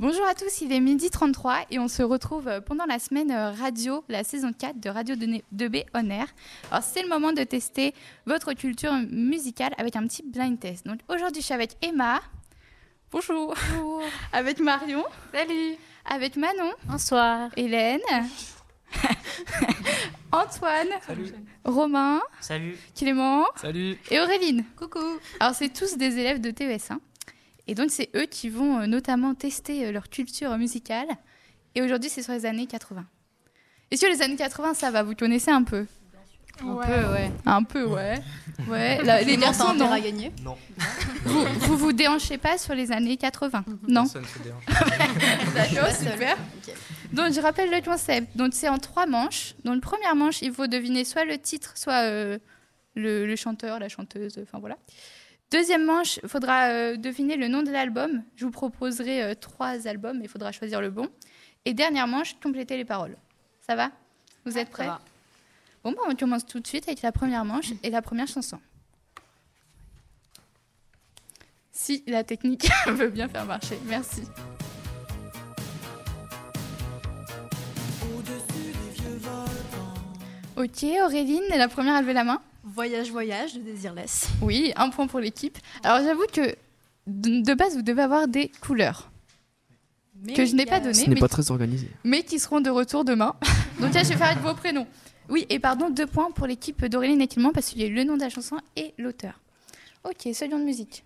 Bonjour à tous, il est midi 33 et on se retrouve pendant la semaine euh, radio, la saison 4 de Radio 2B On Air. Alors c'est le moment de tester votre culture musicale avec un petit blind test. Donc aujourd'hui je suis avec Emma. Bonjour. Bonjour. Avec Marion. Salut. Avec Manon. Bonsoir. Hélène. Antoine. Salut. Romain. Salut. Clément. Salut. Et Auréline. Coucou. Alors c'est tous des élèves de TES1. Et donc c'est eux qui vont euh, notamment tester euh, leur culture musicale. Et aujourd'hui c'est sur les années 80. Et sur les années 80 ça va, vous connaissez un peu Un peu, ouais. Un peu, ouais. Ouais, la- les garçons, non. à gagner. Non. Vous, vous vous déhanchez pas sur les années 80 Non? Personne se dérange. D'accord, super. Donc je rappelle le concept. Donc c'est en trois manches. Dans le première manche, il faut deviner soit le titre, soit euh, le, le chanteur, la chanteuse, enfin voilà. Deuxième manche, il faudra euh, deviner le nom de l'album. Je vous proposerai euh, trois albums, il faudra choisir le bon. Et dernière manche, compléter les paroles. Ça va? Vous êtes prêts? va. Bon, bah, on commence tout de suite avec la première manche et la première chanson. Si la technique veut bien faire marcher, merci. Ok, Auréline, la première à lever la main. Voyage, voyage de Désirless. Oui, un point pour l'équipe. Alors j'avoue que de de base, vous devez avoir des couleurs que je n'ai pas données, Ce n'est mais, pas très organisé. mais qui seront de retour demain. Donc là, je vais faire avec vos prénoms. Oui, et pardon, deux points pour l'équipe d'Auréline et Clément parce qu'il y a eu le nom de la chanson et l'auteur. Ok, seconde musique.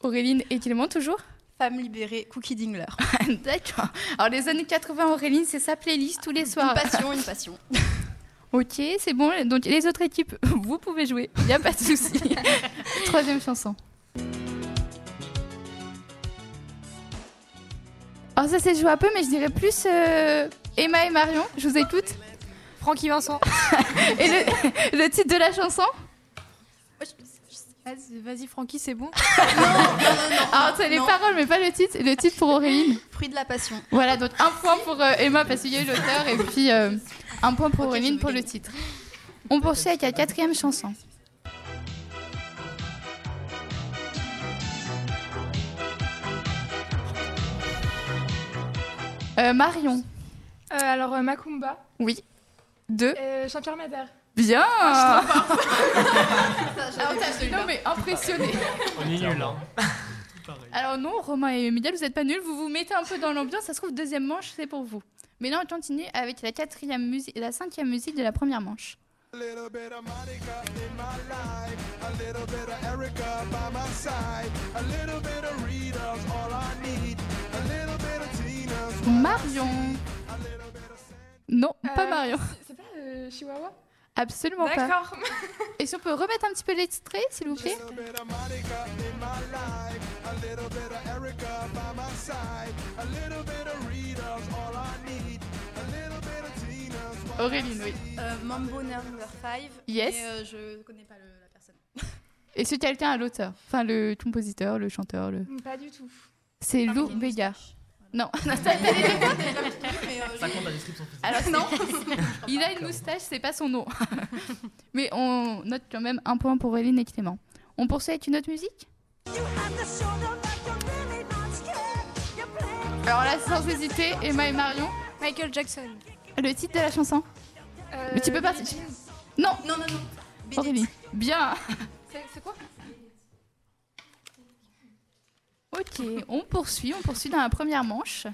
Auréline et Clément toujours Femme libérée, Cookie Dingler. D'accord. Alors les années 80, Auréline, c'est sa playlist tous les Une soirs. passion, une passion. Ok, c'est bon. Donc les autres équipes, vous pouvez jouer. Il n'y a pas de souci. Troisième chanson. Alors ça, c'est joué un peu, mais je dirais plus euh, Emma et Marion. Je vous écoute. Francky Vincent. Et le, le titre de la chanson? Vas-y, vas-y, Francky, c'est bon. Alors c'est les non. paroles, mais pas le titre. Le titre pour Auréline. Fruit de la passion. Voilà, donc un point pour euh, Emma parce qu'il y a eu l'auteur et puis euh, un point pour Ok, Auréline pour le titre. On poursuit avec la quatrième chanson. Euh, Marion. Euh, alors, euh, Macumba, Oui. Deux. euh, Jean-Pierre Madère. Bien Ah, Non mais impressionné. On est nul, hein. Alors non, Romain et Emilia, vous n'êtes pas nuls. Vous vous mettez un peu dans l'ambiance. Ça se trouve, deuxième manche, c'est pour vous. Mais là, on continue avec la quatrième musique, la cinquième musique de la première manche. A little bit of Monica in my life, a little bit of Erica by my side, a little bit of Rita's all I need, a little bit of Tina's. Marion. Non, pas Euh, Marion. C'est- C'est pas euh, Chihuahua? Absolument pas. D'accord. Et si on peut remettre un petit peu l'extrait, s'il vous plaît? Auréline, oui. Euh, Mambo Number 5. Yes. Et euh, je connais pas le- la personne. Et ce quelqu'un à l'auteur Enfin, le compositeur, le chanteur, le... Pas du tout. C'est Lou mais Béga. Non, Mais, euh, Ça compte la description physique. alors non. Il a une moustache, c'est pas son nom. Mais on note quand même un point pour Auréline et Clément. On poursuit avec une autre musique? Alors là, sans hésiter, Emma et Marion, Michael Jackson. le titre de la chanson? Euh, Mais tu peux Jean. Non, Non, non, non. Aurélie. Bien. C'est quoi? Ok, on poursuit, on poursuit dans la première manche.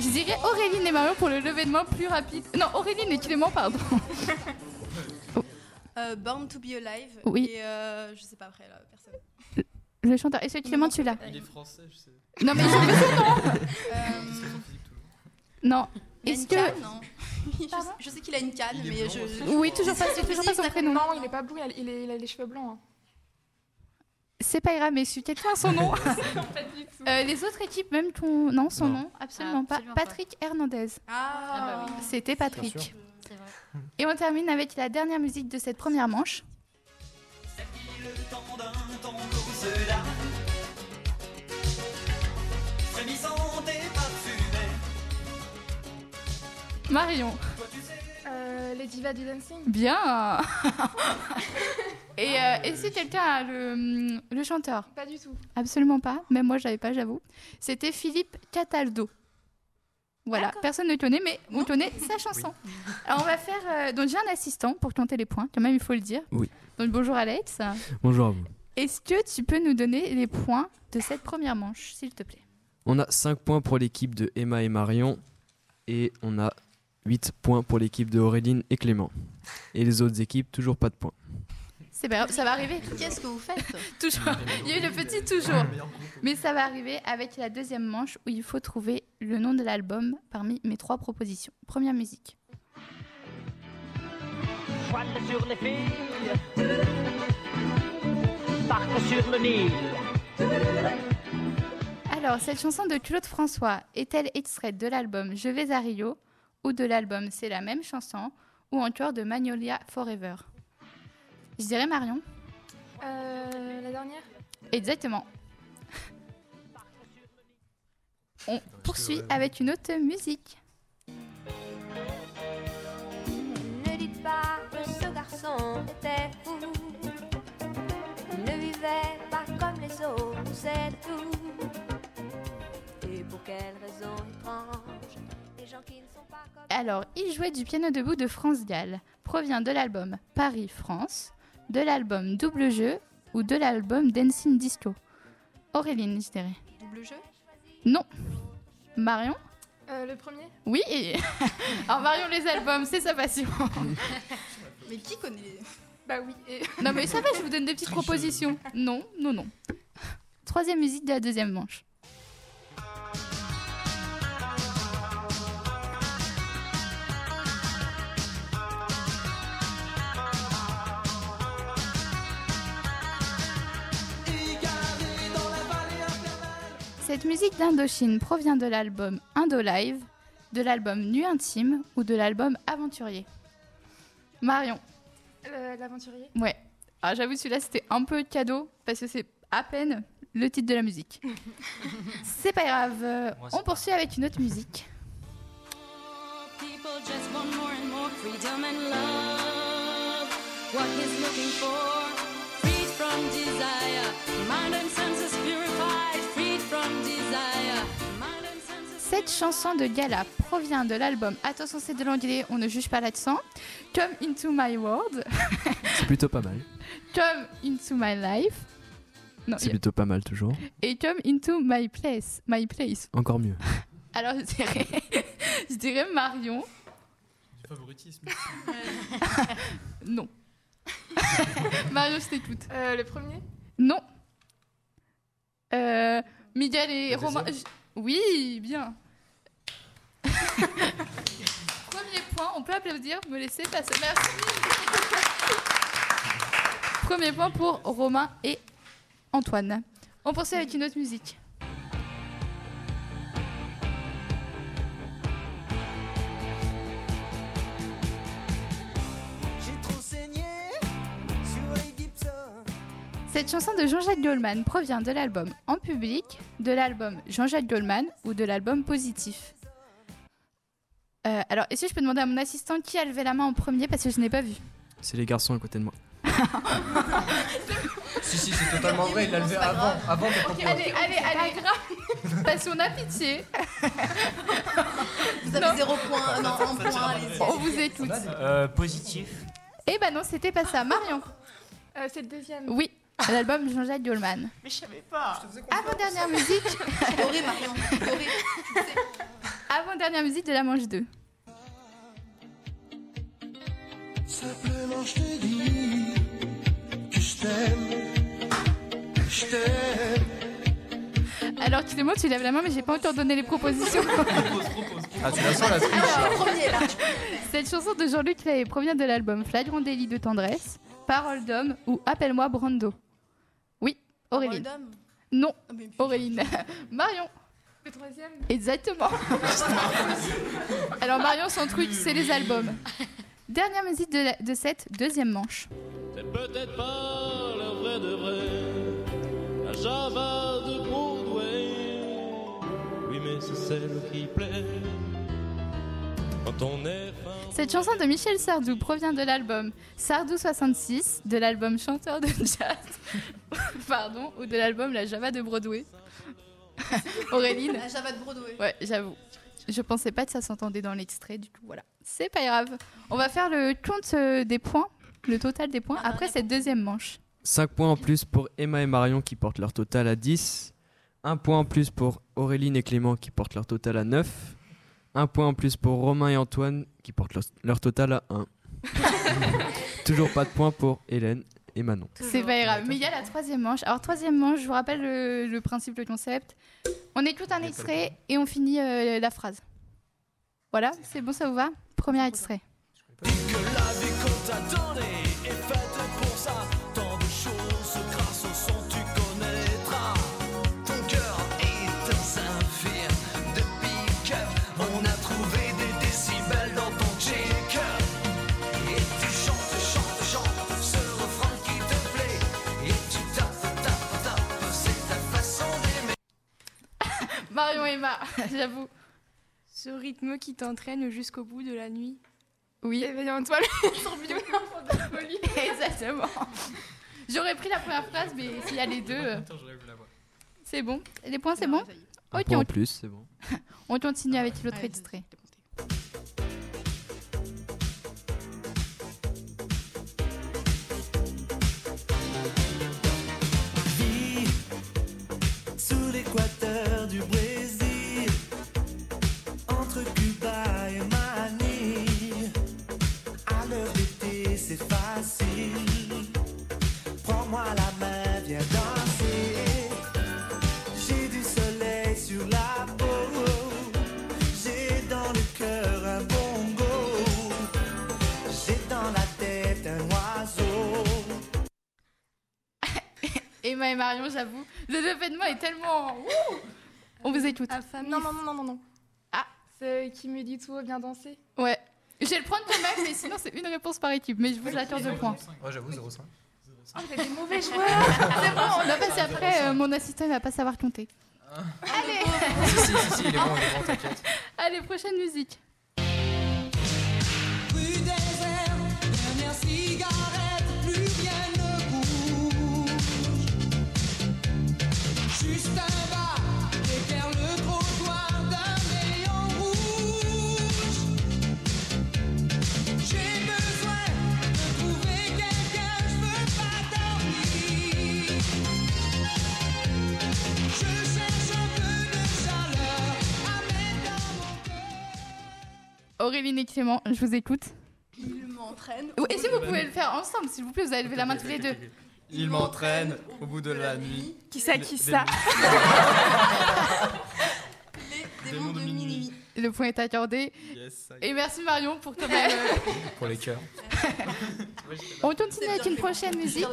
Je dirais Auréline et Marion pour le lever de main plus rapide. Non, Auréline et Clément, pardon. Euh, Born to be Alive. Oui. Et euh, je sais pas après la personne. Le chanteur. Est-ce que Clément, tu l'as Il est français, je sais. Non, mais je veux son nom. Euh, Description physique, toujours. Non. Est-ce que. canne, non je, sais, je sais qu'il a une canne, mais blanc je. Oui, toujours pas, c'est toujours pas son prénom. Non, il est pas blond, il a, il est- il a les cheveux blancs. hein. C'est pas grave, mais si quelqu'un a son nom. Pas du tout. Euh, les autres équipes, même ton. Non, son Non. nom, absolument Ah, pas. absolument pas. Patrick Hernandez. Ah, bah C'était Patrick. Et on termine avec la dernière musique de cette première manche. Frémissant Marion. Euh, les divas du dancing. Bien. Et euh, est-ce que quelqu'un a le, le chanteur? Pas du tout. Absolument pas. Même moi, je l'avais pas, j'avoue. C'était Philippe Cataldo. Voilà, personne ne le connaît, mais vous Non. connaissez sa chanson. Alors, on va faire. euh, donc, j'ai un assistant pour compter les points, quand même, il faut le dire. Oui. Donc, bonjour Alex. Bonjour à vous. Est-ce que tu peux nous donner les points de cette première manche, s'il te plaît? On a 5 points pour l'équipe de Emma et Marion et on a 8 points pour l'équipe de Auréline et Clément. Et les autres équipes, toujours pas de points. C'est pas grave, ça va arriver. Qu'est-ce que vous faites? Toujours. Il y a eu le petit toujours. Mais ça va arriver avec la deuxième manche où il faut trouver le nom de l'album parmi mes trois propositions. Première musique. Voile sur les filles, partent sur le Nil. Alors, cette chanson de Claude François est-elle extraite de l'album Je vais à Rio? Ou de l'album C'est la même chanson ou encore de Magnolia Forever Je dirais Marion. Euh, la dernière? Exactement. On poursuit avec une autre musique. Ne dites pas que ce garçon était fou. Il ne vivait pas comme les autres, c'est tout. Et pour quelle raison étrange Alors, Il jouait du piano debout de France Gall provient de l'album Paris-France, de l'album Double Jeu ou de l'album Dancing Disco. Auréline, je dirais. Double jeu? Non. Marion? Euh, Le premier? Oui. Alors Marion, les albums, c'est sa passion. Mais qui connaît les... Bah oui. Et... Non mais ça va, je vous donne des petites propositions. Non, non, non. Troisième musique de la deuxième manche. Cette musique d'Indochine provient de l'album Indo Live, de l'album Nuit Intime ou de l'album Aventurier. Marion. Euh, L'aventurier Ouais. Ah, j'avoue, celui-là, c'était un peu cadeau parce que c'est à peine le titre de la musique. c'est pas grave. Moi, on poursuit avec une autre musique. People just want more and more freedom and love. What he's looking for, freed from desire. Mind and senses Cette chanson de Gala provient de l'album, attention c'est de l'anglais, on ne juge pas l'accent, Come Into My World, C'est plutôt pas mal. Come Into My Life, C'est plutôt pas mal toujours. et Come Into My Place, My Place. Encore mieux. Alors je dirais, je dirais Marion, Du favoritisme. non. Marion, je t'écoute. Euh, Le premier? Non. Euh, Miguel et Le Romain. Oui, bien. Premier point, on peut applaudir, me laisser passer. Merci. Premier point pour Romain et Antoine. On poursuit avec une autre musique. Cette chanson de Jean-Jacques Goldman provient de l'album En public, de l'album Jean-Jacques Goldman ou de l'album Positif. Euh, alors, est-ce que je peux demander à mon assistant qui a levé la main en premier parce que je n'ai pas vu C'est les garçons à côté de moi. Si, si, c'est totalement vrai, il l'a levé avant, avant de proposer. Allez, allez, allez, grave Parce qu'on a pitié, Vous avez Non. zéro point, non, un point, allez-y. on vous écoute. Euh, positif. Eh ben non, c'était pas ça. Marion Euh, C'est le deuxième. Oui, l'album Jean-Jacques Goldman. Mais je savais pas. Avant-dernière musique, Doré, Marion. Avant-dernière musique de la manche 2. Simplement je te dis que je t'aime, que je t'aime. Alors Clément, tu lèves la main, mais j'ai pas encore donné les propositions. Propose, propose. Ah, tu la sens la triche là. Cette chanson de Jean-Luc Lahaye provient de l'album Flagrant délit de tendresse, Parole d'homme ou Appelle-moi Brando. Oui. Parole d'homme. Non, Ah, Auréline. Marion. Le troisième Exactement. Alors Marion, son truc, c'est les albums. Dernière musique de, la- de cette deuxième manche. C'est peut-être pas la vraie de vrai, la Java de Broadway. Oui, mais c'est celle qui plaît. Quand on est fin, Cette chanson de Michel Sardou provient de l'album Sardou 66, de l'album Chanteur de jazz, pardon, ou de l'album La Java de Broadway. Auréline La Java de Broadway. Ouais, j'avoue. Je pensais pas que ça s'entendait dans l'extrait du tout. Voilà, c'est pas grave. On va faire le compte euh, des points, le total des points, après cette deuxième manche. 5 points en plus pour Emma et Marion qui portent leur total à 10. 1 point en plus pour Auréline et Clément qui portent leur total à 9. 1 point en plus pour Romain et Antoine qui portent leur, leur total à 1. Toujours pas de points pour Hélène et Manon. C'est pas grave. Mais il y a la troisième manche. Alors, troisième manche, je vous rappelle le, le principe, le concept. On écoute un extrait et on finit euh, la phrase. Voilà, c'est bon, ça vous va? Premier extrait. Que J'avoue. Ce rythme qui t'entraîne jusqu'au bout de la nuit. Oui. Éveillé en toi le tourbillon d'enfant de folie. Exactement. J'aurais pris la première phrase, mais s'il y a les deux, Attends, j'aurais vu la voix. c'est bon. Les points, c'est bon Un Ok, point en on, plus, c'est bon. on continue avec l'autre extrait. Emma et Marion, j'avoue, l'événement est tellement. Ouh on vous écoute. Non, non, non, non, non, non. Ah. C'est qui me dit tout, bien danser. Ouais. Je vais le prendre quand même, mais sinon c'est une réponse par équipe. Mais je vous l'accorde deux points. Ouais, j'avoue, 0,5. Oh, vous êtes des mauvais joueurs. C'est bon, on va passer après. euh, mon assistant il va pas savoir compter. Allez, si, si, si, si, il est bon, il est bon, t'inquiète. allez, prochaine musique. Et Clément, je vous écoute. Il m'entraîne. Et si vous pouvez le faire ensemble, s'il vous plaît, vous avez levé la main tous les deux. Il m'entraîne au bout de la nuit. Qui ça, qui ça Les démons de Minimi. Le point est accordé. Yes. Et merci Marion pour quand même. euh, Pour les cœurs. On continue avec une prochaine musique.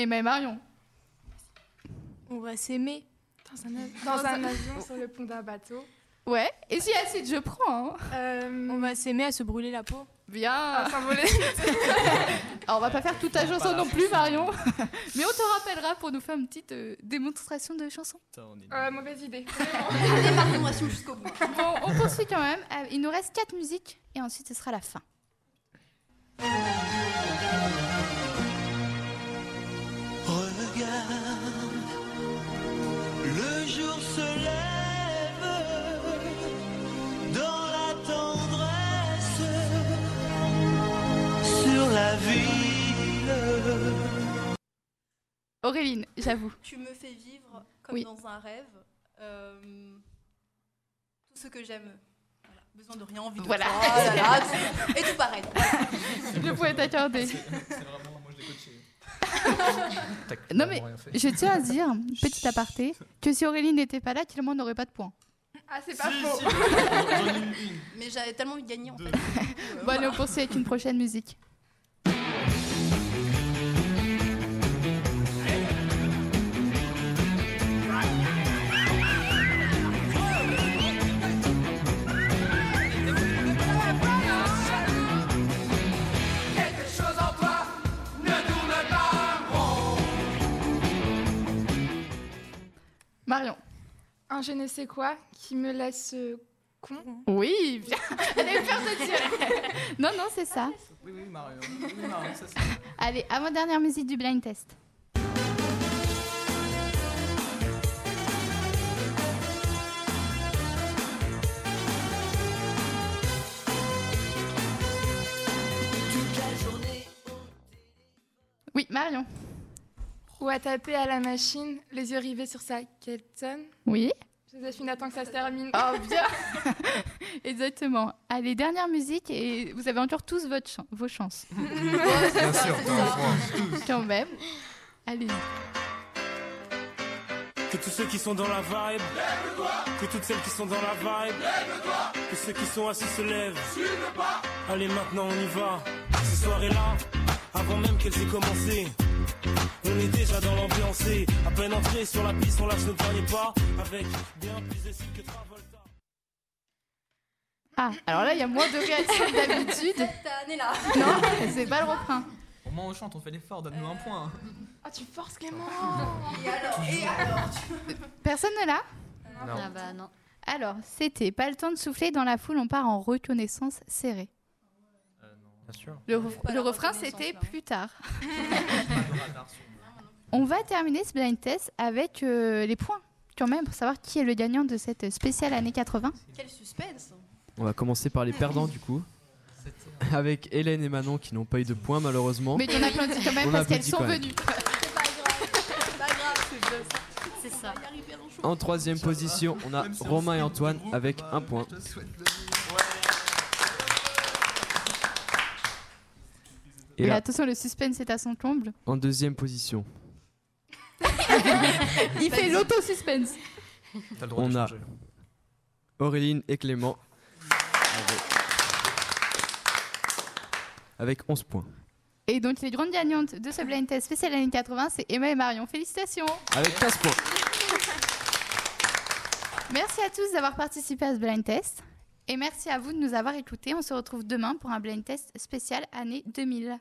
Emma et Marion. On va s'aimer dans un, av- dans un avion sur le pont d'un bateau. Ouais. Et si Acide, je prends. hein. Euh, On va s'aimer à se brûler la peau. Bien. à s'envoler. Alors on va pas faire toute ta chanson non plus, Marion. Mais on te rappellera pour nous faire une petite euh, démonstration de chanson. Putain, on est Euh, mauvaise idée. Jusqu'au bout. Bon, on poursuit quand même. Euh, Il nous reste quatre musiques et ensuite ce sera la fin. Regarde, le jour se lève dans la tendresse sur la ville. Auréline, j'avoue. Tu me fais vivre comme Oui. dans un rêve. euh, tout ce que j'aime. Besoin de rien, envie de Voilà. toi, là là, tout- et tout pareil. Le point est accordé. C'est vraiment, moi je l'ai coaché. Non mais je tiens à dire, petit aparté, que si Auréline n'était pas là, Clément n'aurait pas de points. Ah, c'est pas Si, faux. si. Mais j'avais tellement envie de gagner en Deux. fait. Bon allez, on poursuit avec une prochaine musique. Un je ne sais quoi qui me laisse con. Oui, bien. Elle peur de dire. non, non, c'est ça. Oui, oui, Marion. Oui, Marion, ça. Allez, avant-dernière musique du blind test. Oui, Marion. Ou à taper à la machine, les yeux rivés sur sa Kelton. Oui. Joséphine attend que ça se termine. Oh, bien Exactement. Allez, dernière musique et vous avez encore tous votre chan- vos chances. Bien sûr. Quand même. Allez. Que tous ceux qui sont dans la vibe, que toutes celles qui sont dans la vibe, que ceux qui sont assis se lèvent. Allez, maintenant on y va. Ces soirées-là, avant même qu'elles aient commencé, on est déjà dans l'ambiance. et À peine entré sur la piste, on lâche nos derniers pas avec bien plus de style que Travolta. Ah, alors là, il y a moins de réaction que d'habitude. Cette année-là. Non, c'est pas le refrain. Au moins on chante, on fait l'effort, donne-nous un point. Ah, tu forces Clément Et alors Et alors Personne ne l'a Non. Ah bah non. Alors, c'était pas le temps de souffler dans la foule, on part en reconnaissance serrée. Bien sûr. Le, refrain, c'était plus tard. On va terminer ce blind test avec euh, les points, quand même, pour savoir qui est le gagnant de cette spéciale année 80. Quel suspense On va commencer par les perdants du coup. Avec Hélène et Manon qui n'ont pas eu de points malheureusement. Mais on applaudit quand même On parce qu'elles sont venues. C'est pas grave. C'est pas grave, c'est bien ça. C'est ça. On va y arriver un jour. En troisième position, on a Même si on Romain et Antoine avec bah, un point. je te souhaite le- Et Et là, attention, le suspense est à son comble. en deuxième position, Il fait l'auto-suspense. T'as le droit de on a changer. Auréline et Clément avec, avec 11 points. Et donc, les grandes gagnantes de ce blind test spécial année 80, c'est Emma et Marion. Félicitations Avec 15 points. Merci à tous d'avoir participé à ce blind test. Et merci à vous de nous avoir écoutés. On se retrouve demain pour un blind test spécial année 2000.